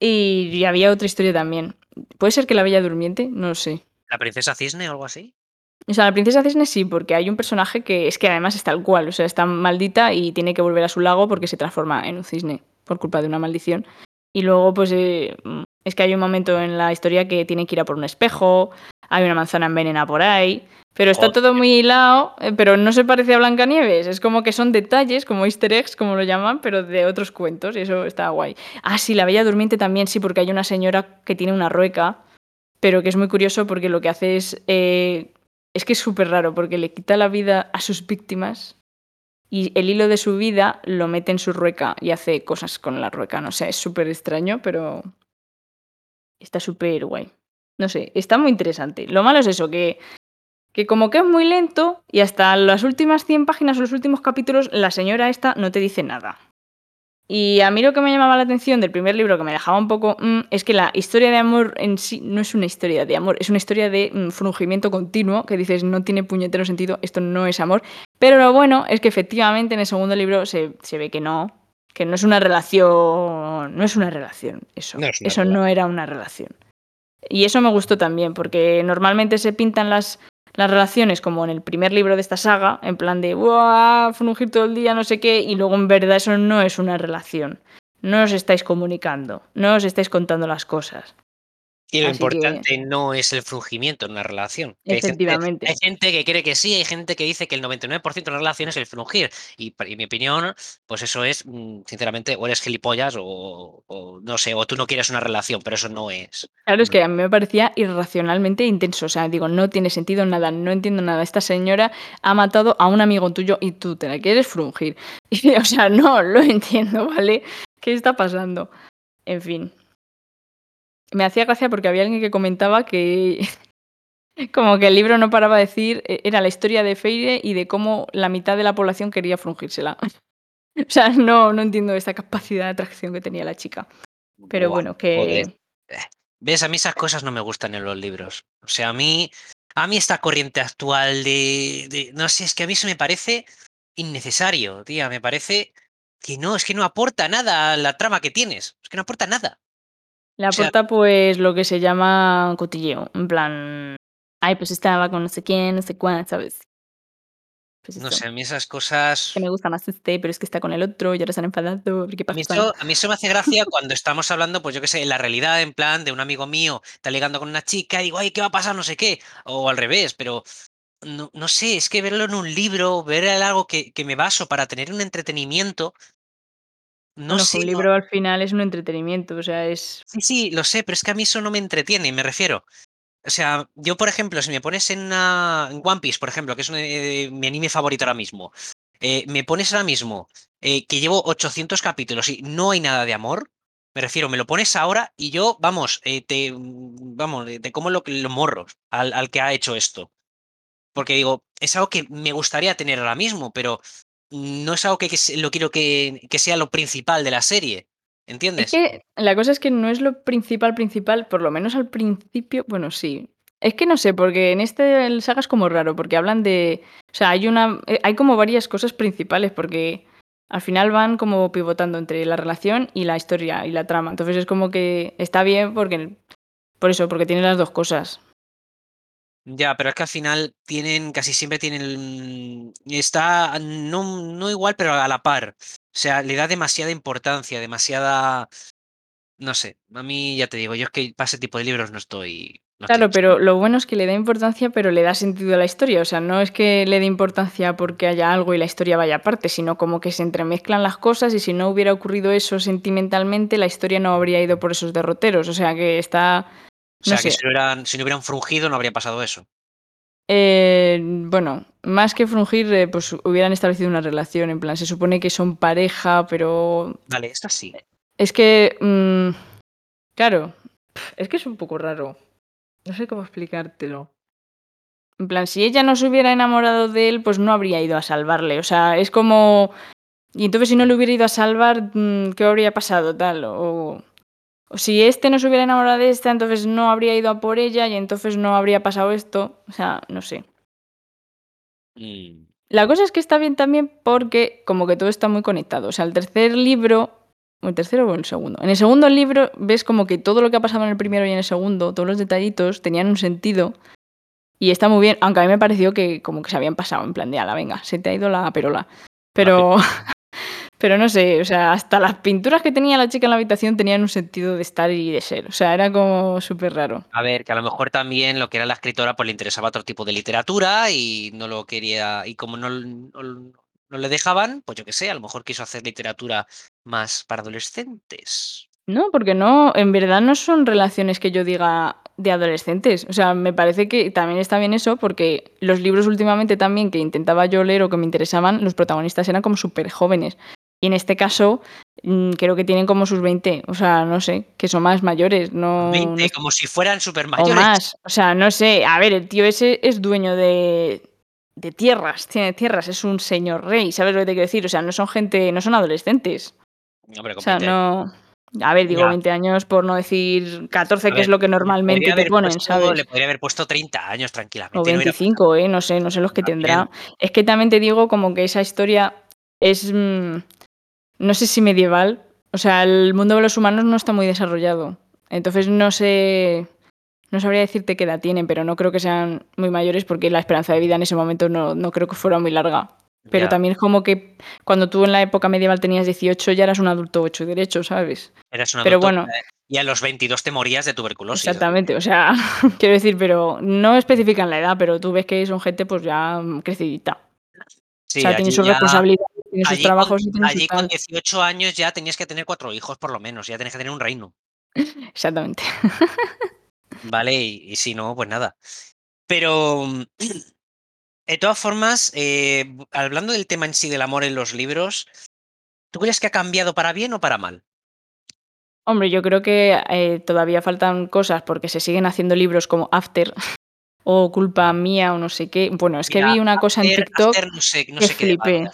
Y, y había otra historia también. ¿Puede ser que la Bella Durmiente? No lo sé. ¿La princesa cisne o algo así? O sea, la princesa cisne sí, porque hay un personaje que es que además es tal cual, o sea, está maldita y tiene que volver a su lago porque se transforma en un cisne por culpa de una maldición. Y luego, pues, eh, es que hay un momento en la historia que tiene que ir a por un espejo, hay una manzana envenenada por ahí, pero está Joder. todo muy hilado, eh, pero no se parece a Blancanieves, es como que son detalles, como easter eggs, como lo llaman, pero de otros cuentos, y eso está guay. Ah, sí, la Bella Durmiente también, sí, porque hay una señora que tiene una rueca, pero que es muy curioso porque lo que hace es... eh, es que es súper raro porque le quita la vida a sus víctimas y el hilo de su vida lo mete en su rueca y hace cosas con la rueca. No sé, es súper extraño, pero está súper guay. No sé, está muy interesante. Lo malo es eso, que, que como que es muy lento y hasta las últimas 100 páginas o los últimos capítulos la señora esta no te dice nada. Y a mí lo que me llamaba la atención del primer libro, que me dejaba un poco, mm, es que la historia de amor en sí no es una historia de amor, es una historia de mm, frungimiento continuo, que dices, no tiene puñetero sentido, esto no es amor. Pero lo bueno es que efectivamente en el segundo libro se, se ve que no, que no es una relación, no es una relación, eso, No es una eso no era una relación. Y eso me gustó también, porque normalmente se pintan las, las relaciones como en el primer libro de esta saga, en plan de ¡buah! frungir todo el día, no sé qué, y luego en verdad eso no es una relación. No os estáis comunicando, no os estáis contando las cosas. Y lo Así que- importante no es el frungimiento en una relación. que hay gente- Efectivamente. Hay gente, que cree que sí, hay gente que dice que el 99% de las relaciones es el frungir. Y, y mi opinión, pues eso es, mm, sinceramente, o eres gilipollas o, o no sé, o tú no quieres una relación, pero eso no es. Claro, es que a mí me parecía irracionalmente intenso. O sea, digo, no tiene sentido nada, no entiendo nada. Esta señora ha matado a un amigo tuyo y tú te la quieres frungir. Y, o sea, no lo entiendo, ¿vale? ¿Qué está pasando? En fin. Me hacía gracia porque había alguien que comentaba que como que el libro no paraba de decir, eh, era la historia de Feire y de cómo la mitad de la población quería frungírsela. O sea, no, no entiendo esta capacidad de atracción que tenía la chica. Pero Buah, bueno, que... joder. ¿Ves? A mí esas cosas no me gustan en los libros. O sea, a mí, a mí esta corriente actual de, de- No sé, es que a mí eso me parece innecesario, tía. Me parece que no, es que no aporta nada a la trama que tienes. Es que no aporta nada. Le O sea- aporta pues lo que se llama cotilleo, en plan, ay, pues estaba con no sé quién, no sé cuál, ¿sabes? Pues No sé, a mí esas cosas. que me gusta más este, pero es que está con el otro y ahora se han enfadado, ¿qué A mí, pasa? eso, a mí eso me hace gracia cuando estamos hablando, pues yo qué sé, en la realidad, en plan, de un amigo mío está ligando con una chica y digo, ay, ¿qué va a pasar? No sé qué. O al revés, pero no, no sé, es que verlo en un libro, ver algo que, que me baso para tener un entretenimiento. No Bueno, sé. un no- libro al final es un entretenimiento, o sea, es... Sí, sí, lo sé, pero es que a mí eso no me entretiene, me refiero. O sea, yo, por ejemplo, si me pones en, una, en One Piece, por ejemplo, que es un, eh, mi anime favorito ahora mismo, eh, me pones ahora mismo eh, que llevo 800 capítulos y no hay nada de amor, me refiero, me lo pones ahora y yo, vamos, eh, te, mm, vamos, te como lo, los morros al, al que ha hecho esto. Porque digo, es algo que me gustaría tener ahora mismo, pero no es algo que, lo quiero que, que sea lo principal de la serie. Es ¿Entiendes? que la cosa es que no es lo principal, principal, por lo menos al principio, bueno, sí. Es que no sé, porque en este el saga es como raro, porque hablan de... O sea, hay una... eh, Hay como varias cosas principales, porque al final van como pivotando entre la relación y la historia y la trama. Entonces es como que está bien porque... Por eso, porque tiene las dos cosas. Ya, pero es que al final tienen, casi siempre tienen, está no, no igual, pero a la par. O sea, le da demasiada importancia, demasiada, no sé, a mí ya te digo, yo es que para ese tipo de libros no estoy... no estoy Claro, pero lo bueno es que le da importancia, pero le da sentido a la historia. O sea, no es que le dé importancia porque haya algo y la historia vaya aparte, sino como que se entremezclan las cosas y si no hubiera ocurrido eso sentimentalmente, la historia no habría ido por esos derroteros. O sea, que está... O sea, no que sé. si no, hubieran, si no hubieran frungido no habría pasado eso. Eh, bueno, más que frungir, eh, pues hubieran establecido una relación. En plan, se supone que son pareja, pero Vale, esta sí. es que... mm, claro, es que es un poco raro. No sé cómo explicártelo. En plan, si ella no se hubiera enamorado de él, pues no habría ido a salvarle. O sea, es como. Y entonces, si no le hubiera ido a salvar, mm, ¿qué habría pasado? Tal. O si este no se hubiera enamorado de esta, entonces no habría ido a por ella y entonces no habría pasado esto. O sea, no sé. Mm, La cosa es que está bien también porque, como que todo está muy conectado. O sea, el tercer libro. ¿O el tercero o el segundo? En el segundo libro ves como que todo lo que ha pasado en el primero y en el segundo, todos los detallitos, tenían un sentido. Y está muy bien, aunque a mí me pareció que como que se habían pasado, en plan de, ala, venga, se te ha ido la perola. Pero, pero no sé, o sea, hasta las pinturas que tenía la chica en la habitación tenían un sentido de estar y de ser. O sea, era como súper raro. A ver, que a lo mejor también lo que era la escritora pues le interesaba otro tipo de literatura y no lo quería, y como no, no- no le dejaban, pues yo qué sé, a lo mejor quiso hacer literatura más para adolescentes. No, porque no, en verdad no son relaciones que yo diga de adolescentes. O sea, me parece que también está bien eso, porque los libros últimamente también que intentaba yo leer o que me interesaban, los protagonistas eran como súper jóvenes. Y en este caso, mm, creo que tienen como sus 20, o sea, no sé, que son más mayores, no... 20, no- como si fueran super o mayores. más, o sea, no sé, a ver, el tío ese es dueño de, de tierras, tiene tierras, es un señor rey, ¿sabes lo que te quiero decir? O sea, no son gente, no son adolescentes. Hombre, O sea, 20 años. no... A ver, digo Ya. 20 años por no decir 14, A que ver, es lo que normalmente te ponen, puesto- ¿sabes? Le podría haber puesto 30 años tranquilamente. O y no hubiera 25, ¿eh? No sé, no sé los que También. tendrá. Es que también te digo como que esa historia es... no sé si medieval. O sea, el mundo de los humanos no está muy desarrollado. Entonces no sé... No sabría decirte qué edad tienen, pero no creo que sean muy mayores porque la esperanza de vida en ese momento no, no creo que fuera muy larga. Pero Ya. también es como que cuando tú en la época medieval tenías 18 ya eras un adulto hecho y derecho, ¿sabes? Eras un Pero adulto bueno. Y a los 22 te morías de tuberculosis. Exactamente, o sea, quiero decir, pero no especifican la edad, pero tú ves que son gente pues ya crecidita. Sí, o sea, tiene allí sus ya- responsabilidades, allí trabajos con, allí con tal. 18 años ya tenías que tener cuatro hijos por lo menos, ya tenías que tener un reino. Exactamente. ¿Vale? Y, y si no, pues nada. Pero, mm, de todas formas, eh, hablando del tema en sí del amor en los libros, ¿tú crees que ha cambiado para bien o para mal? Hombre, yo creo que eh, todavía faltan cosas porque se siguen haciendo libros como After o Culpa Mía o no sé qué. Bueno, es que Mira, vi una cosa en TikTok After no sé, no que sé qué flipé.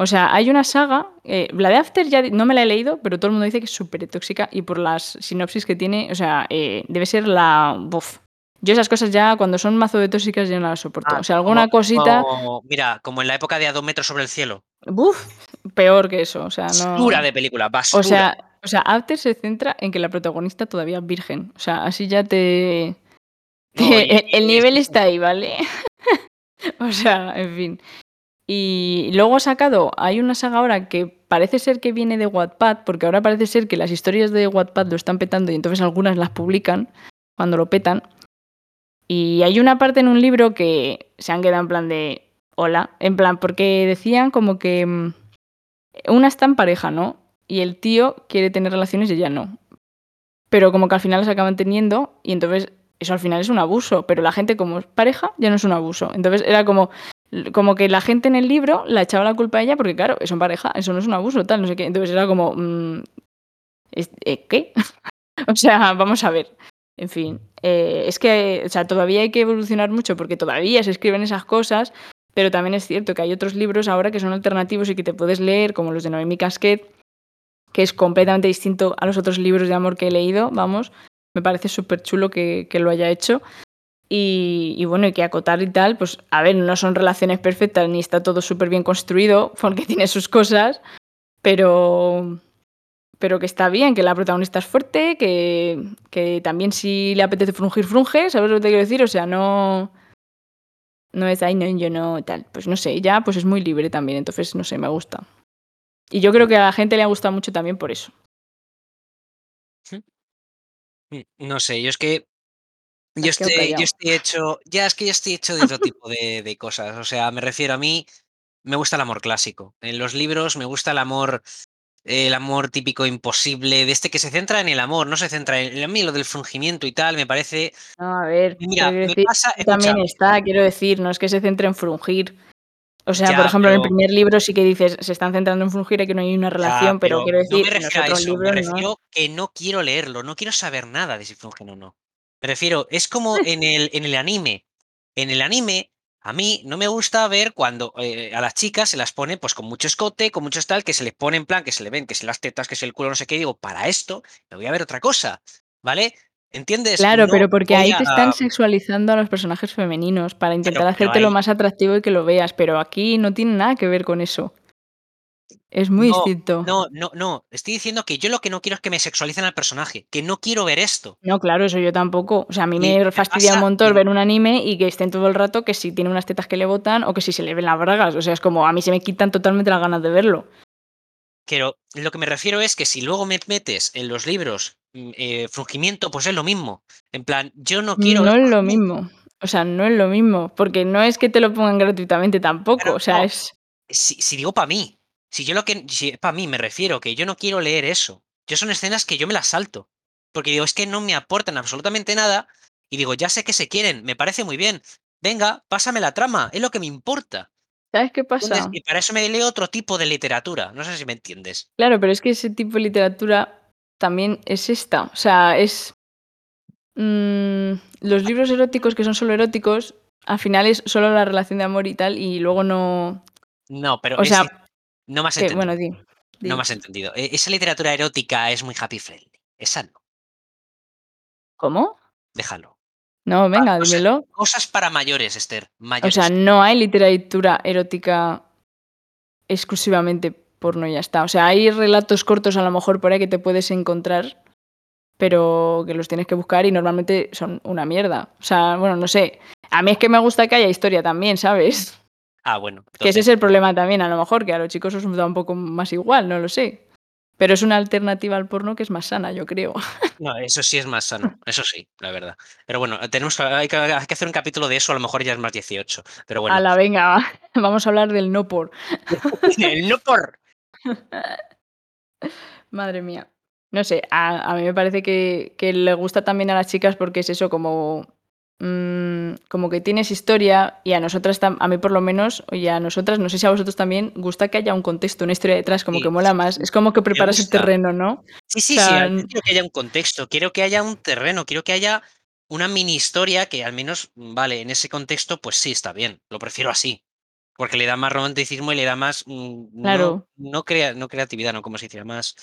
O sea, hay una saga, eh, la de After ya no me la he leído, pero todo el mundo dice que es súper tóxica y por las sinopsis que tiene, o sea, eh, debe ser la... Buf. Yo esas cosas ya, cuando son mazo de tóxicas, ya no las soporto. Ah, o sea, alguna como- cosita, como- mira, como en la época de A dos metros sobre el cielo. buf, peor que eso. O sea, no... Basura de película, basura. O sea, o sea, After se centra en que la protagonista todavía es virgen. O sea, así ya te... No, el, nivel está ahí, ¿vale? o sea, en fin. Y luego ha sacado, hay una saga ahora que parece ser que viene de Wattpad, porque ahora parece ser que las historias de Wattpad lo están petando y entonces algunas las publican cuando lo petan. Y hay una parte en un libro que se han quedado en plan de hola, en plan, porque decían como que mm, una está en pareja, ¿no? Y el tío quiere tener relaciones y ella no. Pero como que al final las acaban teniendo y entonces eso al final es un abuso, pero la gente como es pareja ya no es un abuso. Entonces era como como que la gente en el libro la echaba la culpa a ella porque claro, son pareja, eso no es un abuso, tal, no sé qué. Entonces era como mm, eh, ¿qué? o sea, vamos a ver. En fin, eh, es que o sea, todavía hay que evolucionar mucho porque todavía se escriben esas cosas, pero también es cierto que hay otros libros ahora que son alternativos y que te puedes leer, como los de Noemi Casquet, que es completamente distinto a los otros libros de amor que he leído, vamos. Me parece súper chulo que, que lo haya hecho. Y, bueno, y que acotar y tal, pues a ver, no son relaciones perfectas ni está todo súper bien construido, porque tiene sus cosas, pero, pero que está bien, que la protagonista es fuerte, que, que también si le apetece frungir, frunge, ¿sabes lo que te quiero decir? O sea, no, no es, ay, no, yo no, tal. Pues no sé, ya pues es muy libre también, entonces no sé, me gusta. Y yo creo que a la gente le ha gustado mucho también por eso. Mm, No sé, yo es que. Yo quedado estoy, yo estoy hecho. Ya es que yo estoy hecho de otro tipo de, de cosas. O sea, me refiero a mí. Me gusta el amor clásico. En los libros me gusta el amor. El amor típico imposible, de este que se centra en el amor, no se centra en, a mí lo del frungimiento y tal, me parece. No, a ver, Mira, me decir, pasa. también está, quiero decir, no es que se centre en frungir. O sea, Ya, por ejemplo, en el primer libro sí que dices, se están centrando en frungir y que no hay una ya, relación, pero, quiero no decir, me en los refiero a eso, me libros no. refiero que no quiero leerlo, no quiero saber nada de si fungen o no. Me refiero, es como en el, en el anime. En el anime, a mí no me gusta ver cuando eh, a las chicas se las pone pues con mucho escote, con mucho tal, que se les pone en plan, que se le ven, que se las tetas, que es el culo, no sé qué, digo, para esto me voy a ver otra cosa, ¿vale? ¿Entiendes? Claro, No pero porque ahí te están sexualizando a los personajes femeninos para intentar pero hacértelo ahí- más atractivo y que lo veas, pero aquí no tiene nada que ver con eso. Es muy no, distinto. no, no, no. Estoy diciendo que yo lo que no quiero es que me sexualicen al personaje, que no quiero ver esto. No, claro, eso yo tampoco. O sea, a mí me me fastidia un montón ver un anime y que estén todo el rato que si tiene unas tetas que le botan o que si se le ven las bragas. O sea, es como a mí se me quitan totalmente las ganas de verlo. Pero lo que me refiero es que si luego me metes en los libros mm, eh, frungimiento, pues es lo mismo. En plan, yo no quiero No es lo mismo. O sea, no es lo mismo. Porque no es que te lo pongan gratuitamente tampoco. Pero O sea, no. es. Si, si digo para mí, si yo lo que si para mí me refiero que yo no quiero leer eso. Yo son escenas que yo me las salto. Porque digo, es que no me aportan absolutamente nada. Y digo, ya sé que se quieren, me parece muy bien. Venga, pásame la trama, es lo que me importa. ¿Sabes qué pasa? Y para eso me leo otro tipo de literatura. No sé si me entiendes. Claro, pero es que ese tipo de literatura también es esta. O sea, es. mm, los libros eróticos que son solo eróticos, al final es solo la relación de amor y tal, y luego no. No, pero O es sea, no me has que, entendido. bueno, di. di. No has entendido. E- Esa literatura erótica es muy happy friendly. Esa no. ¿Cómo? Déjalo. No, venga, dímelo. Cosas para mayores, Esther. O Mayores. sea, no hay literatura erótica exclusivamente porno y ya está. O sea, hay relatos cortos a lo mejor por ahí que te puedes encontrar, pero que los tienes que buscar y normalmente son una mierda. O sea, bueno, no sé. A mí es que me gusta que haya historia también, ¿sabes? Ah, bueno. Que ese es el problema también, a lo mejor, que a los chicos os da un poco más igual, no lo sé. Pero es una alternativa al porno que es más sana, yo creo. No, eso sí es más sano, eso sí, la verdad. Pero bueno, tenemos hay que, hay que hacer un capítulo de eso, a lo mejor ya es más 18, pero bueno. Hala, venga, vamos a hablar del no por. El no por. Madre mía. No sé, a, a mí me parece que, que le gusta también a las chicas porque es eso, como mm, como que tienes historia y a nosotras, a mí por lo menos, y a nosotras, no sé si a vosotros también, gusta que haya un contexto, una historia detrás, como Sí, que mola sí, más. sí. Es como que preparas el terreno, ¿no? Sí, sí, O sí, yo quiero que haya un contexto, quiero que haya un terreno, quiero que haya una mini historia que al menos, vale, en ese contexto, pues sí, está bien, lo prefiero así. Porque le da más romanticismo y le da más, mm, Claro. no, no, crea, no creatividad, no, como se dice, más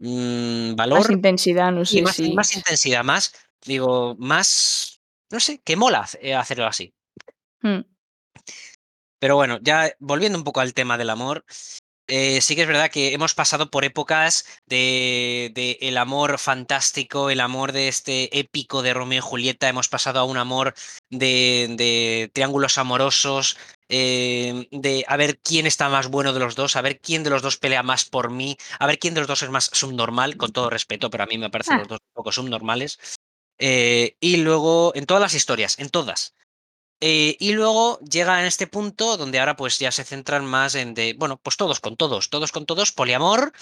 mm, Más valor intensidad, no y sé más, y si. más intensidad, más, digo, más, no sé, que mola eh, hacerlo así. Hmm. Pero bueno, ya volviendo un poco al tema del amor, eh, sí que es verdad que hemos pasado por épocas de, de el amor fantástico, el amor de este épico de Romeo y Julieta, hemos pasado a un amor de, de triángulos amorosos, eh, de a ver quién está más bueno de los dos, a ver quién de los dos pelea más por mí, a ver quién de los dos es más subnormal, con todo respeto, pero a mí me parecen Ah. los dos un poco subnormales. Eh, y luego, en todas las historias, en todas. Eh, y luego llega en este punto donde ahora pues ya se centran más en de, bueno, pues todos con todos, todos con todos, poliamor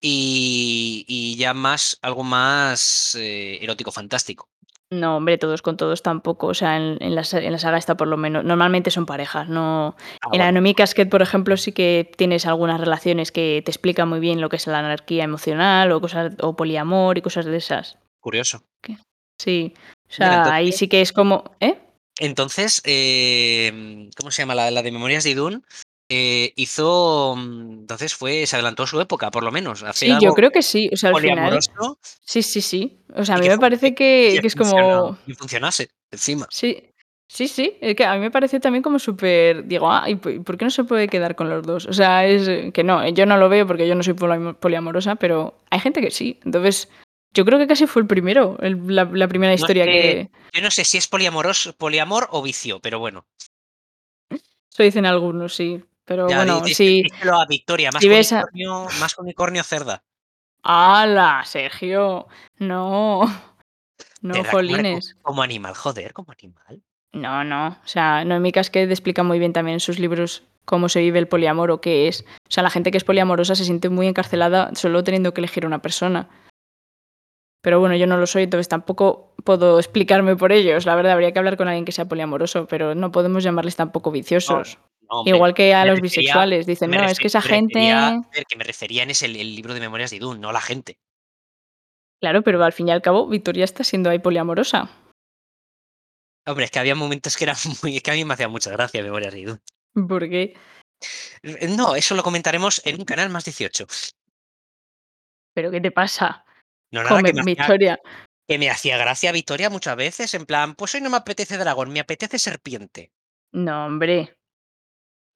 y, y ya más, algo más eh, erótico fantástico. No, hombre, todos con todos tampoco. O sea, en, en la, en la saga está por lo menos. Normalmente son parejas, no. Ah, En la bueno, Anomi Casket, por ejemplo, sí que tienes algunas relaciones que te explican muy bien lo que es la anarquía emocional o cosas, o poliamor y cosas de esas. curioso. Sí. O sea, ahí entonces- sí que es como. ¿Eh? Entonces, eh, ¿cómo se llama? La, la de Memorias de Idún eh, hizo, mm, entonces fue, se adelantó su época, por lo menos. Sí, yo creo que sí. O sea, al final. poliamoroso Sí, sí, sí. O sea, a mí me parece que, es como. y funcionase encima. Sí, sí, sí. Es que a mí me pareció también como súper. Digo, ah, ¿y por qué no se puede quedar con los dos? O sea, es que no, yo no lo veo porque yo no soy poli- poliamorosa, pero hay gente que sí. Entonces, yo creo que casi fue el primero, el- la, la primera historia sé. que. Yo no sé si es poliamoroso, poliamor o vicio, pero bueno. Eso dicen algunos, sí. Pero Ya, bueno, sí. díselo a Victoria, más si ves a- unicornio, más unicornio cerda. ¡Hala, Sergio! No. No, Cerda como- jolines. Como animal, joder, como animal. No, no. O sea, Noemí Casquet explica muy bien también en sus libros cómo se vive el poliamor o qué es. O sea, la gente que es poliamorosa se siente muy encarcelada solo teniendo que elegir una persona. Pero bueno, yo no lo soy, entonces tampoco puedo explicarme por ellos. La verdad, habría que hablar con alguien que sea poliamoroso, pero no podemos llamarles tampoco viciosos. No, Igual que a los refería- bisexuales. Dicen, no, es que esa gente... refería- a ver, que me refería en ese el, el libro de Memorias de Idún, no la gente. Claro, pero al fin y al cabo, Victoria está siendo ahí poliamorosa. Hombre, es que había momentos que eran muy. Es que a mí me hacía mucha gracia Memorias de Idún. Porque, Eh, No, eso lo comentaremos en un canal más 18. ¿pero qué te pasa? No, nada, Come, que me, hacía, Victoria. que me hacía gracia Victoria muchas veces, en plan, pues hoy no me apetece dragón, me apetece serpiente. No, hombre.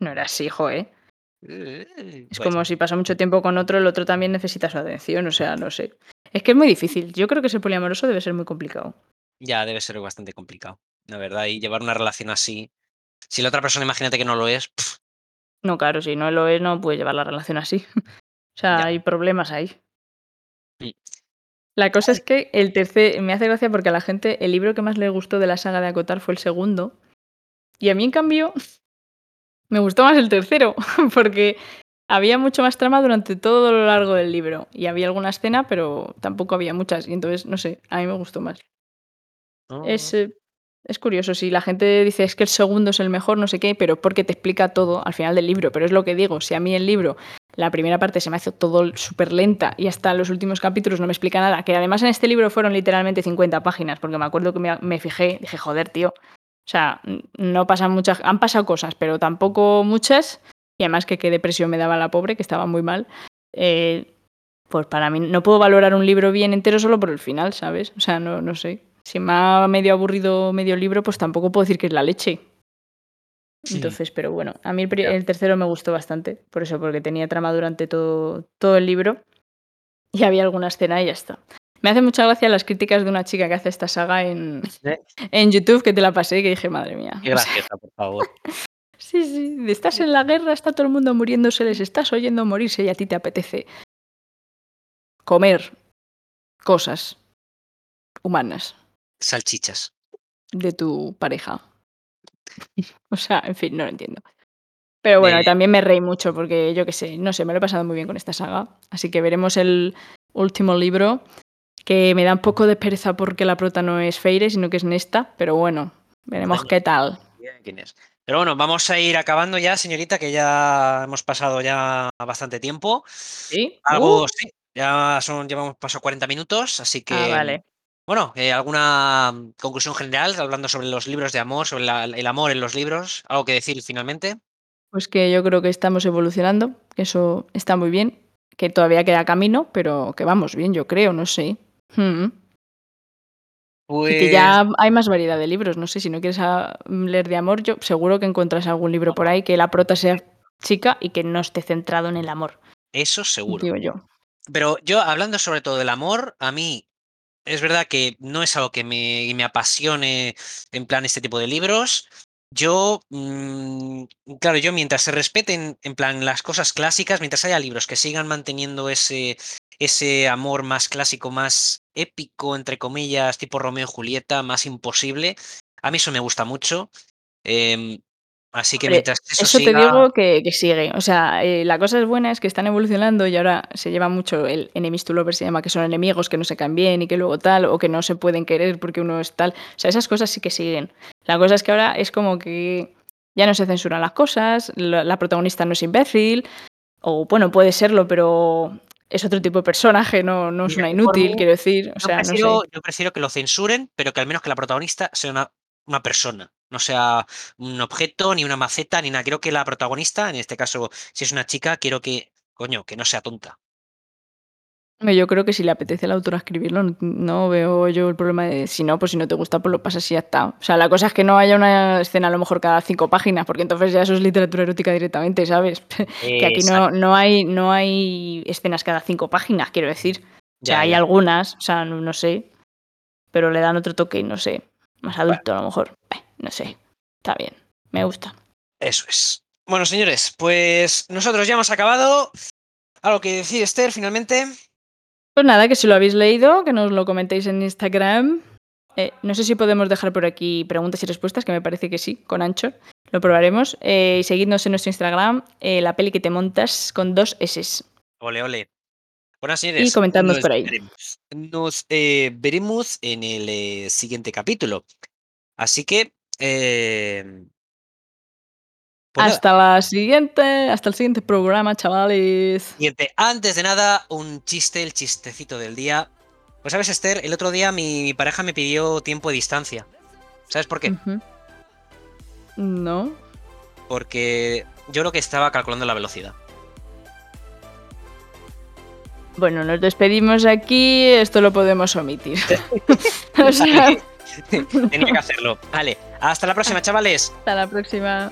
No era así, hijo, ¿eh? Es pues, como si pasa mucho tiempo con otro, el otro también necesita su atención, o sea, no sé. Es que es muy difícil. Yo creo que ser poliamoroso debe ser muy complicado. Ya debe ser bastante complicado, la verdad, y llevar una relación así. Si la otra persona, imagínate que no lo es, No, claro, si no lo es, no puede llevar la relación así. O sea, Ya. hay problemas ahí. La cosa es que el tercer, me hace gracia porque a la gente el libro que más le gustó de la saga de Acotar fue el segundo. Y a mí, en cambio, me gustó más el tercero, porque había mucho más trama durante todo lo largo del libro. Y había alguna escena, pero tampoco había muchas. Y entonces, no sé, a mí me gustó más. Es, eh, es curioso, si la gente dice es que el segundo es el mejor, no sé qué, pero porque te explica todo al final del libro. Pero es lo que digo, si a mí el libro, la primera parte se me hace todo súper lenta y hasta los últimos capítulos no me explica nada, que además en este libro fueron literalmente 50 páginas, porque me acuerdo que me, me fijé, dije, joder, tío. O sea, no pasan muchas, han pasado cosas, pero tampoco muchas. Y además que qué depresión me daba la pobre, que estaba muy mal. Eh, pues para mí no puedo valorar un libro bien entero solo por el final, ¿sabes? O sea, no, no sé. Si me ha medio aburrido medio libro, pues tampoco puedo decir que es la leche. Sí. Entonces, pero bueno, a mí el, tercero me gustó bastante, por eso, porque tenía trama durante todo, todo el libro y había alguna escena y ya está. Me hace mucha gracia las críticas de una chica que hace esta saga en, ¿Eh? en YouTube, que te la pasé, que dije, madre mía. Qué graciosa, por favor. sí, sí, estás en la guerra, está todo el mundo muriéndose, les estás oyendo morirse y a ti te apetece. comer cosas humanas Salchichas. de tu pareja. o sea, en fin, no lo entiendo. Pero bueno, Eh, también me reí mucho porque yo qué sé, no sé, me lo he pasado muy bien con esta saga. Así que veremos el último libro, que me da un poco de pereza porque la prota no es Feire, sino que es Nesta, pero bueno, veremos qué tal. ¿Quién es? Pero bueno, vamos a ir acabando ya, señorita, que ya hemos pasado ya bastante tiempo. ¿Sí? Algo, Uh. sí, ya son, llevamos pasado 40 minutos, así que. Ah, vale. Bueno, eh, ¿alguna mm, conclusión general hablando sobre los libros de amor, sobre la- el amor en los libros? ¿Algo que decir finalmente? Pues que yo creo que estamos evolucionando, que eso está muy bien, que todavía queda camino, pero que vamos bien, yo creo, no sé. Mm. Y Pues. que ya hay más variedad de libros, no sé, si no quieres ah, leer de amor, yo seguro que encuentras algún libro por ahí que la prota sea chica y que no esté centrado en el amor, Eso seguro. digo yo. Pero yo, hablando sobre todo del amor, a mí es verdad que no es algo que me, me apasione en plan este tipo de libros. Yo, mm, claro, yo mientras se respeten en plan las cosas clásicas, mientras haya libros que sigan manteniendo ese, ese amor más clásico, más épico, entre comillas, tipo Romeo y Julieta, más imposible, a mí eso me gusta mucho. Em, así que mientras eso, eso te digo que, que sigue. O sea, eh, la cosa es buena, es que están evolucionando y ahora se lleva mucho el enemies to lovers, se llama que son enemigos que no se caen bien y que luego tal, o que no se pueden querer porque uno es tal. O sea, esas cosas sí que siguen. La cosa es que ahora es como que ya no se censuran las cosas, la, la protagonista no es imbécil, o bueno, puede serlo, pero es otro tipo de personaje, no, no es una inútil, mí, quiero decir. O yo sea, no prefiero, sé. yo prefiero que lo censuren, pero que al menos que la protagonista sea una, una persona, no sea un objeto, ni una maceta, ni nada. Quiero que la protagonista, en este caso, si es una chica, quiero que, coño, que no sea tonta. Yo creo que si le apetece a la autora escribirlo, no, veo yo el problema de si no, pues si no te gusta, pues lo pasas y ya está. O sea, la cosa es que no haya una escena a lo mejor cada cinco páginas, porque entonces ya eso es literatura erótica directamente, ¿sabes? que aquí no, no, hay, no hay escenas cada cinco páginas, quiero decir. O sea, Ya, hay ya. algunas, o sea, no, no sé, pero le dan otro toque, no sé, más adulto a lo mejor. Eh, no sé, está bien, me gusta. Eso es. Bueno, señores, pues nosotros ya hemos acabado. ¿Algo que decir, Esther, finalmente? Pues nada, que si lo habéis leído, que nos lo comentéis en Instagram. Eh, no sé si podemos dejar por aquí preguntas y respuestas, que me parece que sí, con Anchor. Lo probaremos. Eh, y seguidnos en nuestro Instagram, eh, la peli que te montas con dos S. Ole, ole. Bueno, señores, Y comentadnos nos por ahí. veremos, nos, veremos en el siguiente capítulo. Así que, eh, pues nada, Hasta la siguiente, hasta el siguiente programa, chavales. siguiente. Antes de nada, un chiste, el chistecito del día. Pues sabes, Esther, el otro día mi, mi pareja me pidió tiempo de distancia. ¿Sabes por qué? No. Porque yo lo que estaba calculando la velocidad. Bueno, nos despedimos aquí. Esto lo podemos omitir. O sea, Tenía que hacerlo. Vale, hasta la próxima, chavales. hasta la próxima.